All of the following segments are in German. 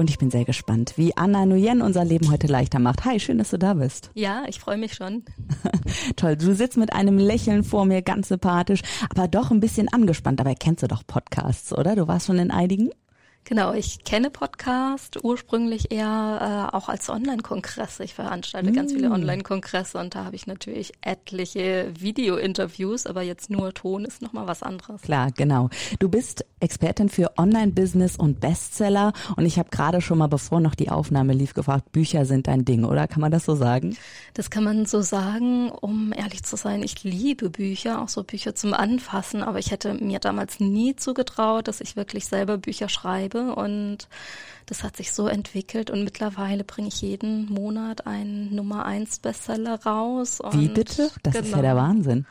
Und ich bin sehr gespannt, wie Anna Nguyen unser Leben heute leichter macht. Hi, schön, dass du da bist. Ja, ich freue mich schon. Toll, du sitzt mit einem Lächeln vor mir, ganz sympathisch, aber doch ein bisschen angespannt. Dabei kennst du doch Podcasts, oder? Du warst schon in einigen? Genau, ich kenne Podcast ursprünglich eher äh, auch als Online-Kongresse. Ich veranstalte mm. ganz viele mm. Online-Kongresse und da habe ich natürlich etliche Video-Interviews, aber jetzt nur Ton ist nochmal was anderes. Klar, genau. Du bist Expertin für Online-Business und Bestseller und ich habe gerade schon mal, bevor noch die Aufnahme lief, gefragt, Bücher sind dein Ding, oder? Kann man das so sagen? Das kann man so sagen, um ehrlich zu sein. Ich liebe Bücher, auch so Bücher zum Anfassen, aber ich hätte mir damals nie zugetraut, dass ich wirklich selber Bücher schreibe schreibe und das hat sich so entwickelt und mittlerweile bringe ich jeden Monat einen Nummer eins Bestseller raus. Wie bitte? Das genau. ist ja der genau. Wahnsinn.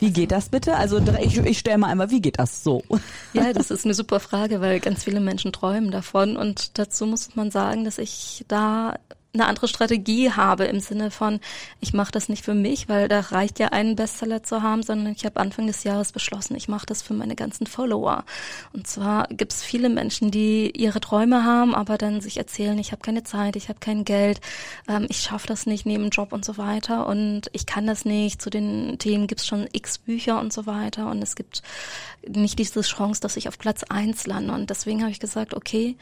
Wie geht das bitte? Also ich, ich stelle mal einmal, wie geht das so? Ja, das ist eine super Frage, weil ganz viele Menschen träumen davon und dazu muss man sagen, dass ich da eine andere Strategie habe im Sinne von, ich mache das nicht für mich, weil da reicht ja einen Bestseller zu haben, sondern ich habe Anfang des Jahres beschlossen, ich mache das für meine ganzen Follower. Und zwar gibt es viele Menschen, die ihre Träume haben, aber dann sich erzählen, ich habe keine Zeit, ich habe kein Geld, ähm, ich schaffe das nicht neben Job und so weiter und ich kann das nicht. Zu den Themen gibt es schon x Bücher und so weiter und es gibt nicht diese Chance, dass ich auf Platz eins lande. Und deswegen habe ich gesagt, okay,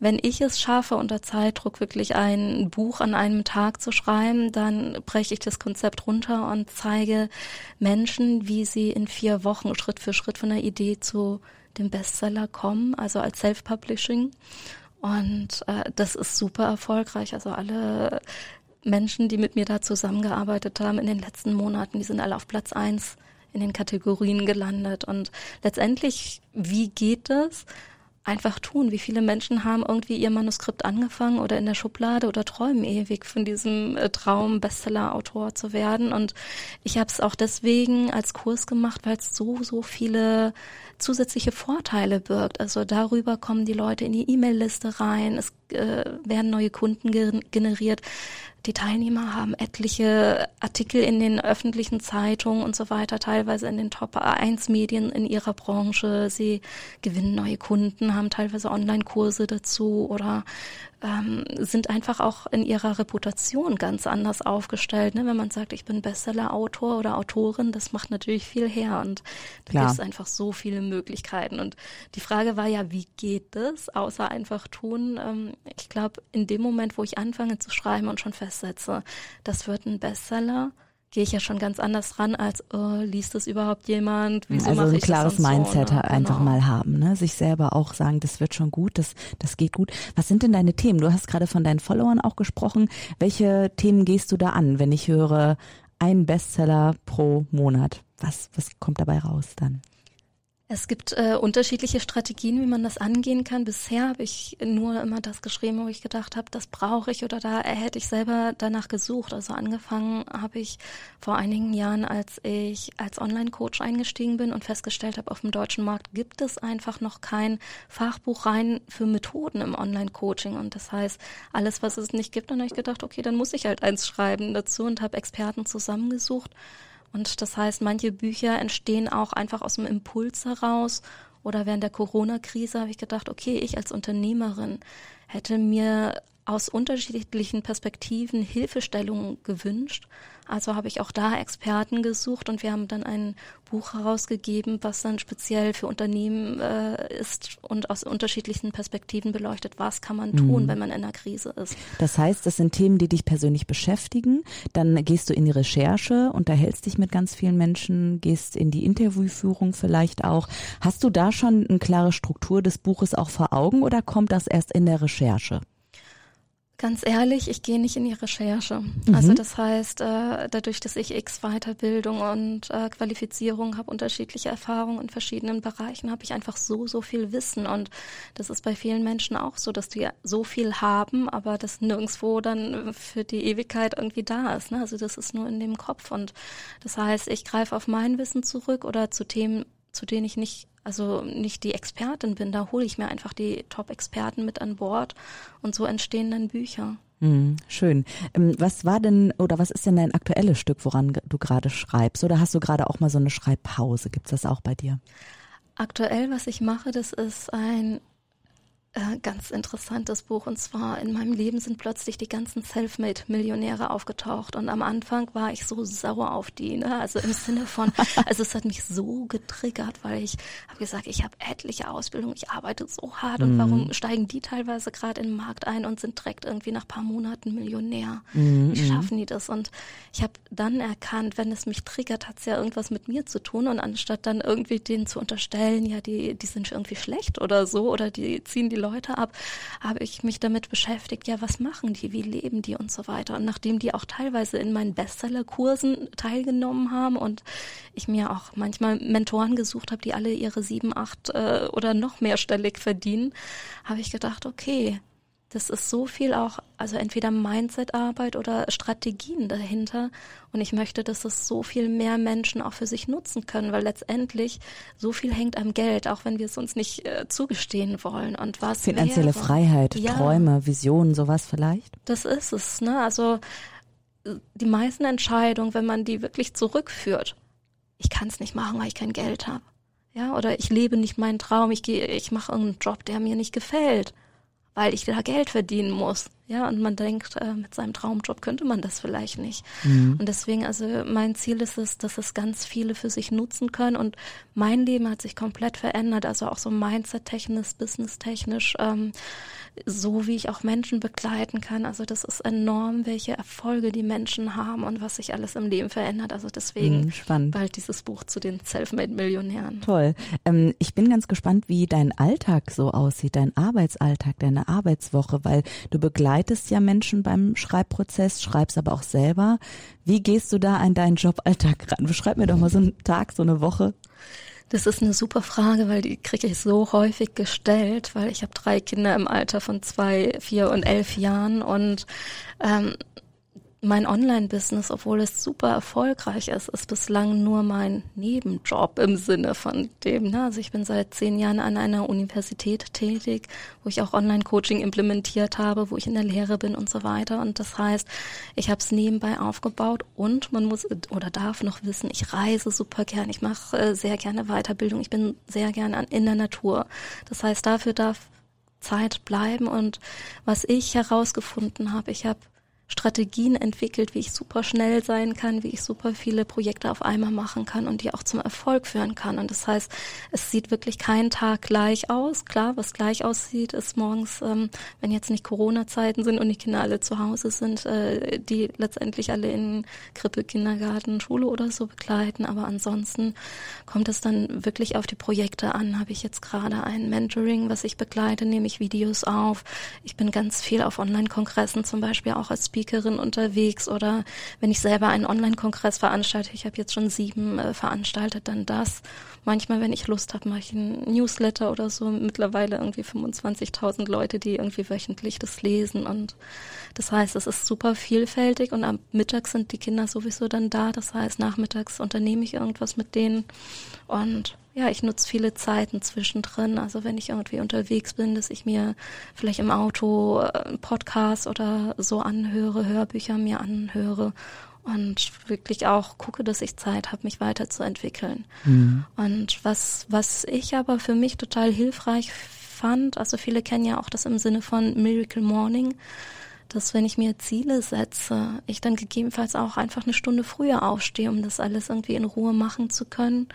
wenn ich es schaffe, unter Zeitdruck wirklich ein Buch an einem Tag zu schreiben, dann breche ich das Konzept runter und zeige Menschen, wie sie in vier Wochen Schritt für Schritt von der Idee zu dem Bestseller kommen, also als Self-Publishing. Und äh, das ist super erfolgreich. Also alle Menschen, die mit mir da zusammengearbeitet haben in den letzten Monaten, die sind alle auf Platz eins in den Kategorien gelandet. Und letztendlich, wie geht das? Einfach tun. Wie viele Menschen haben irgendwie ihr Manuskript angefangen oder in der Schublade oder träumen ewig von diesem äh, Traum, Bestseller-Autor zu werden. Und ich habe es auch deswegen als Kurs gemacht, weil es so, so viele zusätzliche Vorteile birgt. Also darüber kommen die Leute in die E-Mail-Liste rein, es äh, werden neue Kunden generiert. Die Teilnehmer haben etliche Artikel in den öffentlichen Zeitungen und so weiter, teilweise in den Top 1 Medien in ihrer Branche. Sie gewinnen neue Kunden, haben teilweise Online-Kurse dazu oder ähm, sind einfach auch in ihrer Reputation ganz anders aufgestellt. Ne? Wenn man sagt, ich bin Bestseller-Autor oder Autorin, das macht natürlich viel her und da gibt es einfach so viele Möglichkeiten. Und die Frage war ja, wie geht das, außer einfach tun? Ähm, ich glaube, in dem Moment, wo ich anfange zu schreiben und schon festsetze, das wird ein Bestseller, gehe ich ja schon ganz anders ran, als oh, liest es überhaupt jemand? Wieso also ein klares Mindset so, ne? einfach genau. mal haben, ne? Sich selber auch sagen, das wird schon gut, das, das geht gut. Was sind denn deine Themen? Du hast gerade von deinen Followern auch gesprochen. Welche Themen gehst du da an, wenn ich höre, ein Bestseller pro Monat? Was, was kommt dabei raus dann? Es gibt äh, unterschiedliche Strategien, wie man das angehen kann. Bisher habe ich nur immer das geschrieben, wo ich gedacht habe, das brauche ich oder da hätte ich selber danach gesucht. Also angefangen habe ich vor einigen Jahren, als ich als Online-Coach eingestiegen bin und festgestellt habe, auf dem deutschen Markt gibt es einfach noch kein Fachbuch rein für Methoden im Online-Coaching. Und das heißt, alles, was es nicht gibt, dann habe ich gedacht, okay, dann muss ich halt eins schreiben dazu und habe Experten zusammengesucht und das heißt, manche Bücher entstehen auch einfach aus dem Impuls heraus. Oder während der Corona-Krise habe ich gedacht, okay, ich als Unternehmerin hätte mir aus unterschiedlichen Perspektiven Hilfestellungen gewünscht. Also habe ich auch da Experten gesucht und wir haben dann ein Buch herausgegeben, was dann speziell für Unternehmen äh, ist und aus unterschiedlichen Perspektiven beleuchtet, was kann man tun, mhm. wenn man in einer Krise ist. Das heißt, das sind Themen, die dich persönlich beschäftigen. Dann gehst du in die Recherche, unterhältst dich mit ganz vielen Menschen, gehst in die Interviewführung vielleicht auch. Hast du da schon eine klare Struktur des Buches auch vor Augen oder kommt das erst in der Recherche? Ganz ehrlich, ich gehe nicht in die Recherche. Mhm. Also das heißt, äh, dadurch, dass ich X Weiterbildung und äh, Qualifizierung habe, unterschiedliche Erfahrungen in verschiedenen Bereichen, habe ich einfach so, so viel Wissen. Und das ist bei vielen Menschen auch so, dass die so viel haben, aber das nirgendwo dann für die Ewigkeit irgendwie da ist. Ne? Also das ist nur in dem Kopf. Und das heißt, ich greife auf mein Wissen zurück oder zu Themen, zu denen ich nicht also nicht die Expertin bin, da hole ich mir einfach die Top-Experten mit an Bord und so entstehen dann Bücher. Hm, schön. Ähm, was war denn oder was ist denn dein aktuelles Stück, woran du gerade schreibst? Oder hast du gerade auch mal so eine Schreibpause? Gibt es das auch bei dir? Aktuell, was ich mache, das ist ein äh, ganz interessantes Buch. Und zwar in meinem Leben sind plötzlich die ganzen Selfmade-Millionäre aufgetaucht. Und am Anfang war ich so sauer auf die. Ne? Also im Sinne von, also es hat mich so getriggert, weil ich habe gesagt, ich habe etliche Ausbildung, ich arbeite so hart. Und mhm. warum steigen die teilweise gerade in den Markt ein und sind direkt irgendwie nach paar Monaten Millionär? Mhm. Wie schaffen die das? Und ich habe dann erkannt, wenn es mich triggert, hat es ja irgendwas mit mir zu tun. Und anstatt dann irgendwie denen zu unterstellen, ja, die, die sind irgendwie schlecht oder so, oder die ziehen die Leute ab, habe ich mich damit beschäftigt, ja, was machen die, wie leben die und so weiter. Und nachdem die auch teilweise in meinen Bestseller-Kursen teilgenommen haben und ich mir auch manchmal Mentoren gesucht habe, die alle ihre sieben, acht äh, oder noch mehrstellig verdienen, habe ich gedacht, okay, das ist so viel auch, also entweder Mindset-Arbeit oder Strategien dahinter. Und ich möchte, dass es so viel mehr Menschen auch für sich nutzen können, weil letztendlich so viel hängt am Geld, auch wenn wir es uns nicht äh, zugestehen wollen. Und was finanzielle wäre. Freiheit, ja, Träume, Visionen, sowas vielleicht? Das ist es. Ne? Also die meisten Entscheidungen, wenn man die wirklich zurückführt, ich kann es nicht machen, weil ich kein Geld habe. Ja, oder ich lebe nicht meinen Traum, ich gehe, ich mache irgendeinen Job, der mir nicht gefällt weil ich da Geld verdienen muss. Ja, und man denkt, äh, mit seinem Traumjob könnte man das vielleicht nicht. Mhm. Und deswegen, also mein Ziel ist es, dass es ganz viele für sich nutzen können. Und mein Leben hat sich komplett verändert, also auch so mindset-technisch, business-technisch, ähm, so wie ich auch Menschen begleiten kann. Also das ist enorm, welche Erfolge die Menschen haben und was sich alles im Leben verändert. Also deswegen mhm, spannend. bald dieses Buch zu den Selfmade-Millionären. Toll. Ähm, ich bin ganz gespannt, wie dein Alltag so aussieht, dein Arbeitsalltag, deine Arbeitswoche, weil du begleitest ja Menschen beim Schreibprozess, schreibst aber auch selber. Wie gehst du da an deinen Joballtag ran? Beschreib mir doch mal so einen Tag, so eine Woche. Das ist eine super Frage, weil die kriege ich so häufig gestellt, weil ich habe drei Kinder im Alter von zwei, vier und elf Jahren und ähm, mein Online-Business, obwohl es super erfolgreich ist, ist bislang nur mein Nebenjob im Sinne von dem. Ne? Also ich bin seit zehn Jahren an einer Universität tätig, wo ich auch Online-Coaching implementiert habe, wo ich in der Lehre bin und so weiter. Und das heißt, ich habe es nebenbei aufgebaut und man muss oder darf noch wissen, ich reise super gern, ich mache äh, sehr gerne Weiterbildung, ich bin sehr gerne in der Natur. Das heißt, dafür darf Zeit bleiben. Und was ich herausgefunden habe, ich habe Strategien entwickelt, wie ich super schnell sein kann, wie ich super viele Projekte auf einmal machen kann und die auch zum Erfolg führen kann. Und das heißt, es sieht wirklich kein Tag gleich aus. Klar, was gleich aussieht, ist morgens, ähm, wenn jetzt nicht Corona-Zeiten sind und die Kinder alle zu Hause sind, äh, die letztendlich alle in Krippe, Kindergarten, Schule oder so begleiten. Aber ansonsten kommt es dann wirklich auf die Projekte an. Habe ich jetzt gerade ein Mentoring, was ich begleite, nehme ich Videos auf. Ich bin ganz viel auf Online-Kongressen zum Beispiel auch als Speakerin unterwegs oder wenn ich selber einen Online-Kongress veranstalte, ich habe jetzt schon sieben äh, veranstaltet, dann das. Manchmal, wenn ich Lust habe, mache ich einen Newsletter oder so. Mittlerweile irgendwie 25.000 Leute, die irgendwie wöchentlich das lesen und das heißt, es ist super vielfältig und am Mittag sind die Kinder sowieso dann da. Das heißt, nachmittags unternehme ich irgendwas mit denen und ja, ich nutze viele Zeiten zwischendrin. Also wenn ich irgendwie unterwegs bin, dass ich mir vielleicht im Auto äh, Podcast oder so anhöre, Hörbücher mir anhöre und wirklich auch gucke, dass ich Zeit habe, mich weiterzuentwickeln. Mhm. Und was, was ich aber für mich total hilfreich fand, also viele kennen ja auch das im Sinne von Miracle Morning, dass wenn ich mir Ziele setze, ich dann gegebenenfalls auch einfach eine Stunde früher aufstehe, um das alles irgendwie in Ruhe machen zu können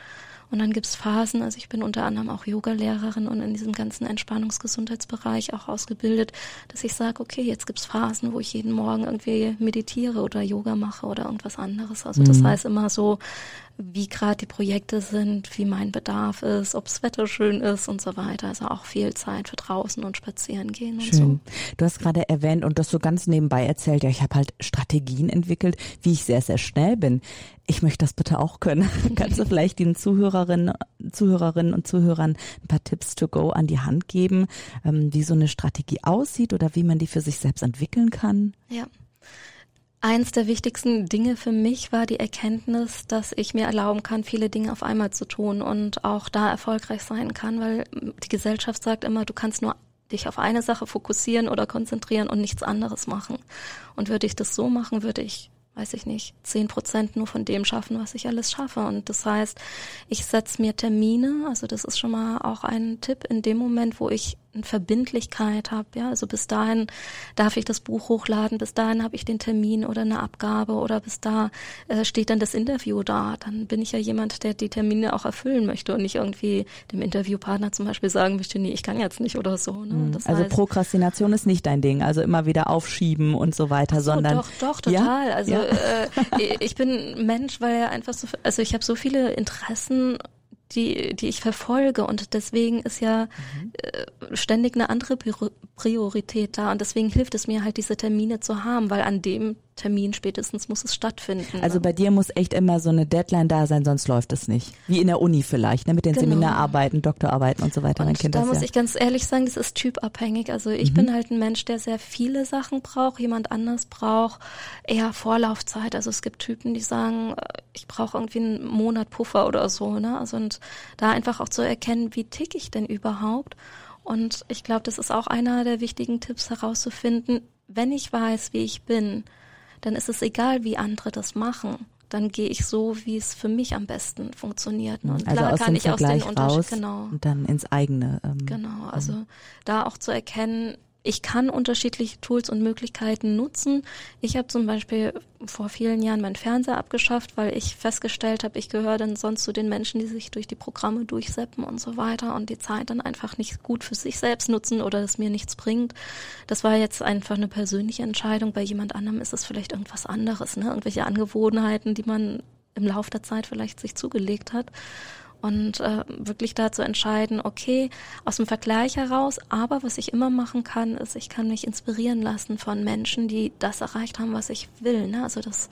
Und dann gibt's Phasen, also ich bin unter anderem auch Yoga-Lehrerin und in diesem ganzen Entspannungsgesundheitsbereich auch ausgebildet, dass ich sage, okay, jetzt gibt's Phasen, wo ich jeden Morgen irgendwie meditiere oder Yoga mache oder irgendwas anderes. Also das mhm. heißt immer so, wie gerade die Projekte sind, wie mein Bedarf ist, ob's Wetter schön ist und so weiter. Also auch viel Zeit für draußen und spazieren gehen und schön. so. Du hast gerade erwähnt und das so ganz nebenbei erzählt, ja, ich habe halt Strategien entwickelt, wie ich sehr, sehr schnell bin. Ich möchte das bitte auch können. Kannst du vielleicht den Zuhörerinnen, Zuhörerinnen und Zuhörern ein paar Tipps to go an die Hand geben, ähm, wie so eine Strategie aussieht oder wie man die für sich selbst entwickeln kann? Ja. Eins der wichtigsten Dinge für mich war die Erkenntnis, dass ich mir erlauben kann, viele Dinge auf einmal zu tun und auch da erfolgreich sein kann, weil die Gesellschaft sagt immer, du kannst nur dich auf eine Sache fokussieren oder konzentrieren und nichts anderes machen. Und würde ich das so machen, würde ich weiß ich nicht, zehn Prozent nur von dem schaffen, was ich alles schaffe. Und das heißt, ich setze mir Termine, also das ist schon mal auch ein Tipp in dem Moment, wo ich eine Verbindlichkeit habe. Ja, also bis dahin darf ich das Buch hochladen, bis dahin habe ich den Termin oder eine Abgabe oder bis da äh, steht dann das Interview da. Dann bin ich ja jemand, der die Termine auch erfüllen möchte und nicht irgendwie dem Interviewpartner zum Beispiel sagen möchte, nee, ich kann jetzt nicht oder so. Ne? Mhm. also heißt, Prokrastination ist nicht dein Ding, also immer wieder aufschieben und so weiter, so, sondern doch, doch, total. Ja? Also ja. Äh, ich bin Mensch, weil einfach so, also ich habe so viele Interessen die, die ich verfolge. Und deswegen ist ja mhm. äh, ständig eine andere Priorität da. Und deswegen hilft es mir halt, diese Termine zu haben, weil an dem Termin spätestens muss es stattfinden. Also ne? bei dir muss echt immer so eine Deadline da sein, sonst läuft es nicht. Wie in der Uni vielleicht, ne? mit den genau. Seminararbeiten, Doktorarbeiten und so weiter. Und da muss ja. ich ganz ehrlich sagen, das ist typabhängig. Also ich mhm. bin halt ein Mensch, der sehr viele Sachen braucht. Jemand anders braucht eher Vorlaufzeit. Also es gibt Typen, die sagen, äh, ich brauche irgendwie einen Monat Puffer oder so. Ne? Also und da einfach auch zu erkennen, wie tick ich denn überhaupt. Und ich glaube, das ist auch einer der wichtigen Tipps herauszufinden, wenn ich weiß, wie ich bin, dann ist es egal, wie andere das machen. Dann gehe ich so, wie es für mich am besten funktioniert. Und also klar kann ich aus den Unterschied, genau. Und dann ins eigene. Ähm, genau, also da auch zu erkennen, ich kann unterschiedliche Tools und Möglichkeiten nutzen. Ich habe zum Beispiel vor vielen Jahren meinen Fernseher abgeschafft, weil ich festgestellt habe, ich gehöre dann sonst zu den Menschen, die sich durch die Programme durchseppen und so weiter und die Zeit dann einfach nicht gut für sich selbst nutzen oder es mir nichts bringt. Das war jetzt einfach eine persönliche Entscheidung. Bei jemand anderem ist es vielleicht irgendwas anderes, ne? irgendwelche Angewohnheiten, die man im Laufe der Zeit vielleicht sich zugelegt hat und äh, wirklich da zu entscheiden, okay, aus dem Vergleich heraus, aber was ich immer machen kann, ist, ich kann mich inspirieren lassen von Menschen, die das erreicht haben, was ich will. Ne? Also das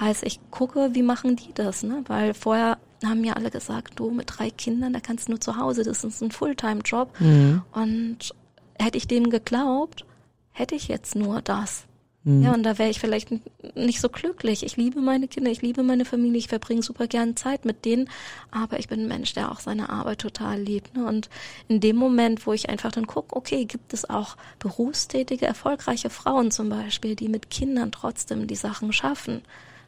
heißt, ich gucke, wie machen die das, ne? Weil vorher haben mir alle gesagt, du mit drei Kindern, da kannst du nur zu Hause, das ist ein Fulltime-Job. Mhm. Und hätte ich dem geglaubt, hätte ich jetzt nur das. Mhm. Ja, und da wäre ich vielleicht nicht so glücklich. Ich liebe meine Kinder, ich liebe meine Familie, ich verbringe super gern Zeit mit denen, aber ich bin ein Mensch, der auch seine Arbeit total liebt. Ne? Und in dem Moment, wo ich einfach dann gucke, okay, gibt es auch berufstätige, erfolgreiche Frauen zum Beispiel, die mit Kindern trotzdem die Sachen schaffen,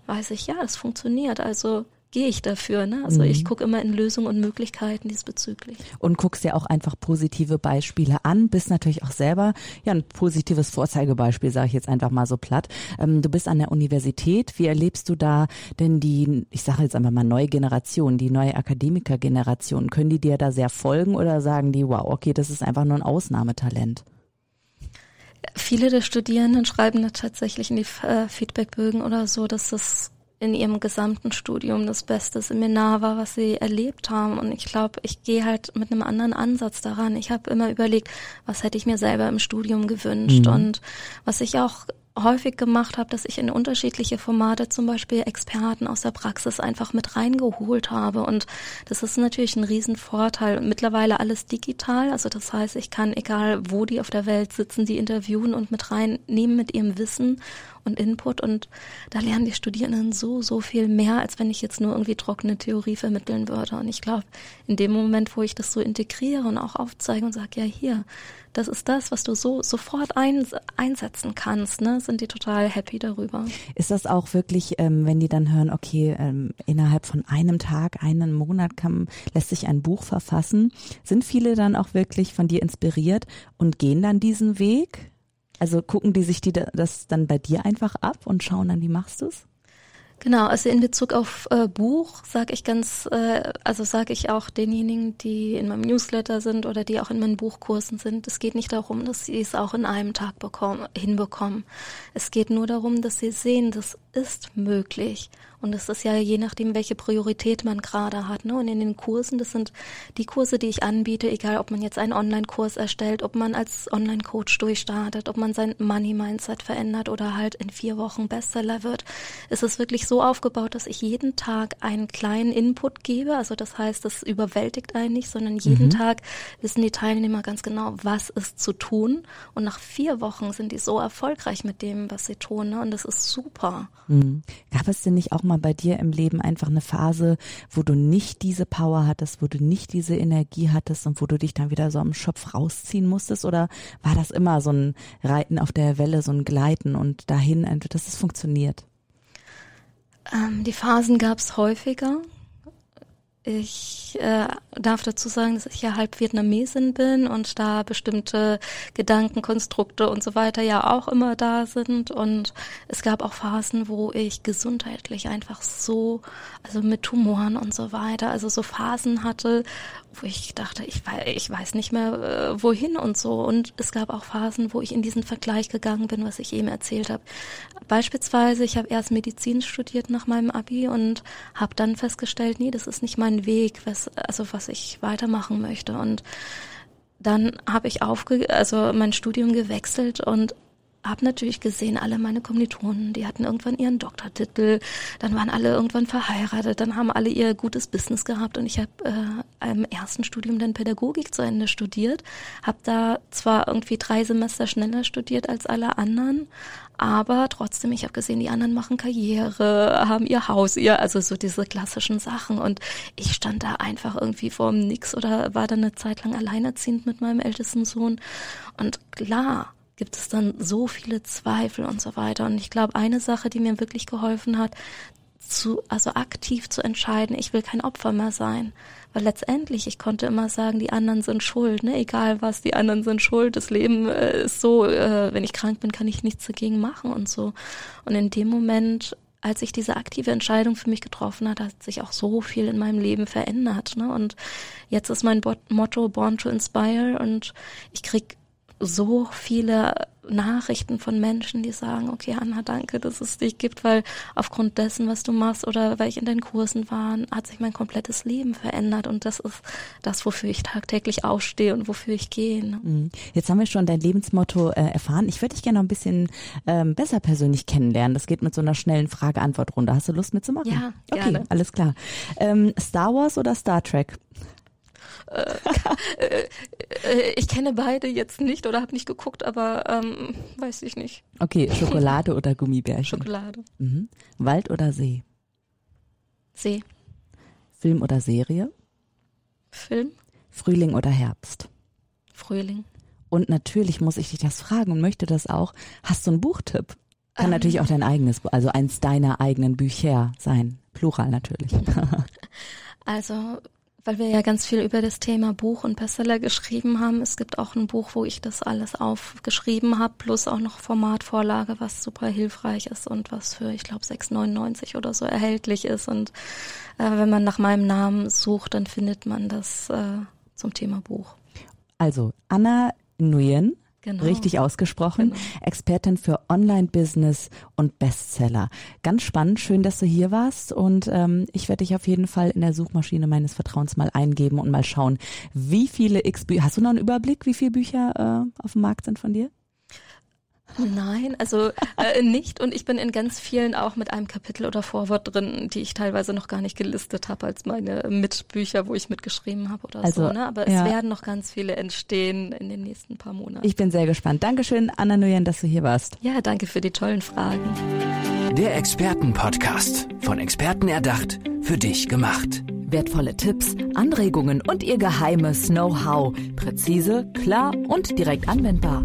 weiß ich, ja, das funktioniert. Also gehe ich dafür. Ne? Also mhm. ich gucke immer in Lösungen und Möglichkeiten diesbezüglich. Und guckst dir auch einfach positive Beispiele an, bist natürlich auch selber ja ein positives Vorzeigebeispiel, sage ich jetzt einfach mal so platt. Ähm, du bist an der Universität. Wie erlebst du da denn die, ich sage jetzt einfach mal neue Generation, die neue Akademikergeneration? Können die dir da sehr folgen oder sagen die, wow, okay, das ist einfach nur ein Ausnahmetalent? Viele der Studierenden schreiben da tatsächlich in die äh, Feedbackbögen oder so, dass das in ihrem gesamten Studium das beste Seminar war, was sie erlebt haben. Und ich glaube, ich gehe halt mit einem anderen Ansatz daran. Ich habe immer überlegt, was hätte ich mir selber im Studium gewünscht. Mhm. Und was ich auch häufig gemacht habe, dass ich in unterschiedliche Formate zum Beispiel Experten aus der Praxis einfach mit reingeholt habe. Und das ist natürlich ein Riesenvorteil. Mittlerweile alles digital. Also das heißt, ich kann, egal wo die auf der Welt sitzen, die interviewen und mit reinnehmen mit ihrem Wissen und Input. Und da lernen die Studierenden so, so viel mehr, als wenn ich jetzt nur irgendwie trockene Theorie vermitteln würde. Und ich glaube, in dem Moment, wo ich das so integriere und auch aufzeige und sage, ja, hier, das ist das, was du so sofort ein, einsetzen kannst, ne, sind die total happy darüber. Ist das auch wirklich, ähm, wenn die dann hören, okay, ähm, innerhalb von einem Tag, einen Monat kann, lässt sich ein Buch verfassen, sind viele dann auch wirklich von dir inspiriert und gehen dann diesen Weg? Also gucken die sich die das dann bei dir einfach ab und schauen dann, wie machst du es? Genau, also in Bezug auf äh, Buch sage ich ganz, äh, also sage ich auch denjenigen, die in meinem Newsletter sind oder die auch in meinen Buchkursen sind, es geht nicht darum, dass sie es auch in einem Tag bekommen, hinbekommen. Es geht nur darum, dass sie sehen, das ist möglich und es ist ja je nachdem, welche Priorität man gerade hat. Ne? Und in den Kursen, das sind die Kurse, die ich anbiete, egal ob man jetzt einen Online-Kurs erstellt, ob man als Online-Coach durchstartet, ob man sein Money-Mindset verändert oder halt in vier Wochen Bestseller wird, ist es wirklich so aufgebaut, dass ich jeden Tag einen kleinen Input gebe. Also das heißt, das überwältigt einen nicht, sondern jeden mhm. Tag wissen die Teilnehmer ganz genau, was ist zu tun. Und nach vier Wochen sind die so erfolgreich mit dem, was sie tun. Ne? Und das ist super. Mhm. Gab es denn nicht auch mal bei dir im Leben einfach eine Phase, wo du nicht diese Power hattest, wo du nicht diese Energie hattest und wo du dich dann wieder so am Schopf rausziehen musstest? Oder war das immer so ein Reiten auf der Welle, so ein Gleiten und dahin, dass es funktioniert? Ähm, die Phasen gab es häufiger. Ich äh, darf dazu sagen, dass ich ja halb Vietnamesin bin und da bestimmte Gedankenkonstrukte und so weiter ja auch immer da sind. Und es gab auch Phasen, wo ich gesundheitlich einfach so, also mit Tumoren und so weiter, also so Phasen hatte, wo ich dachte, ich weiß, ich weiß nicht mehr äh, wohin und so. Und es gab auch Phasen, wo ich in diesen Vergleich gegangen bin, was ich eben erzählt habe. Beispielsweise, ich habe erst Medizin studiert nach meinem Abi und habe dann festgestellt, nee, das ist nicht mein Weg, was, also was ich weitermachen möchte. Und dann habe ich aufge also mein Studium gewechselt und habe natürlich gesehen, alle meine Kommilitonen, die hatten irgendwann ihren Doktortitel, dann waren alle irgendwann verheiratet, dann haben alle ihr gutes Business gehabt und ich habe äh, im ersten Studium dann Pädagogik zu Ende studiert, habe da zwar irgendwie drei Semester schneller studiert als alle anderen, aber trotzdem, ich habe gesehen, die anderen machen Karriere, haben ihr Haus, ihr, also so diese klassischen Sachen. Und ich stand da einfach irgendwie vorm Nix oder war dann eine Zeit lang alleinerziehend mit meinem ältesten Sohn. Und klar, gibt es dann so viele Zweifel und so weiter. Und ich glaube, eine Sache, die mir wirklich geholfen hat, zu, also aktiv zu entscheiden, ich will kein Opfer mehr sein. Weil letztendlich, ich konnte immer sagen, die anderen sind schuld, ne? Egal was, die anderen sind schuld. Das Leben äh, ist so, äh, wenn ich krank bin, kann ich nichts dagegen machen und so. Und in dem Moment, als ich diese aktive Entscheidung für mich getroffen hat, hat sich auch so viel in meinem Leben verändert. Ne? Und jetzt ist mein Motto Born to Inspire und ich krieg so viele Nachrichten von Menschen, die sagen, okay, Anna, danke, dass es dich gibt, weil aufgrund dessen, was du machst oder weil ich in deinen Kursen war, hat sich mein komplettes Leben verändert und das ist das, wofür ich tagtäglich aufstehe und wofür ich gehe. Ne? Mhm. Jetzt haben wir schon dein Lebensmotto äh, erfahren. Ich würde dich gerne noch ein bisschen ähm, besser persönlich kennenlernen. Das geht mit so einer schnellen Frage-Antwort-Runde. Hast du Lust mitzumachen? Ja, gerne. Okay, alles klar. Ähm, Star Wars oder Star Trek? Äh, äh, äh, ich kenne beide jetzt nicht oder habe nicht geguckt, aber ähm, weiß ich nicht. Okay, Schokolade oder Gummibärchen? Schokolade. Mhm. Wald oder See? See. Film oder Serie? Film. Frühling oder Herbst? Frühling. Und natürlich muss ich dich das fragen und möchte das auch. Hast du einen Buchtipp? Kann ähm. natürlich auch dein eigenes, also eins deiner eigenen Bücher sein. Plural natürlich. Also weil wir ja ganz viel über das Thema Buch und Bestseller geschrieben haben. Es gibt auch ein Buch, wo ich das alles aufgeschrieben habe, plus auch noch Formatvorlage, was super hilfreich ist und was für, ich glaube, 6,99 oder so erhältlich ist. Und äh, wenn man nach meinem Namen sucht, dann findet man das äh, zum Thema Buch. Also Anna Nguyen Genau. Richtig ausgesprochen. Genau. Expertin für Online-Business und Bestseller. Ganz spannend, schön, dass du hier warst und ähm, ich werde dich auf jeden Fall in der Suchmaschine meines Vertrauens mal eingeben und mal schauen, wie viele X-Bücher, hast du noch einen Überblick, wie viele Bücher äh, auf dem Markt sind von dir? Nein, also äh, nicht. Und ich bin in ganz vielen auch mit einem Kapitel oder Vorwort drin, die ich teilweise noch gar nicht gelistet habe als meine Mitbücher, wo ich mitgeschrieben habe oder also, so. Ne? Aber ja. es werden noch ganz viele entstehen in den nächsten paar Monaten. Ich bin sehr gespannt. Dankeschön, Anna Nguyen, dass du hier warst. Ja, danke für die tollen Fragen. Der Expertenpodcast. Von Experten erdacht, für dich gemacht. Wertvolle Tipps, Anregungen und ihr geheimes Know-how. Präzise, klar und direkt anwendbar.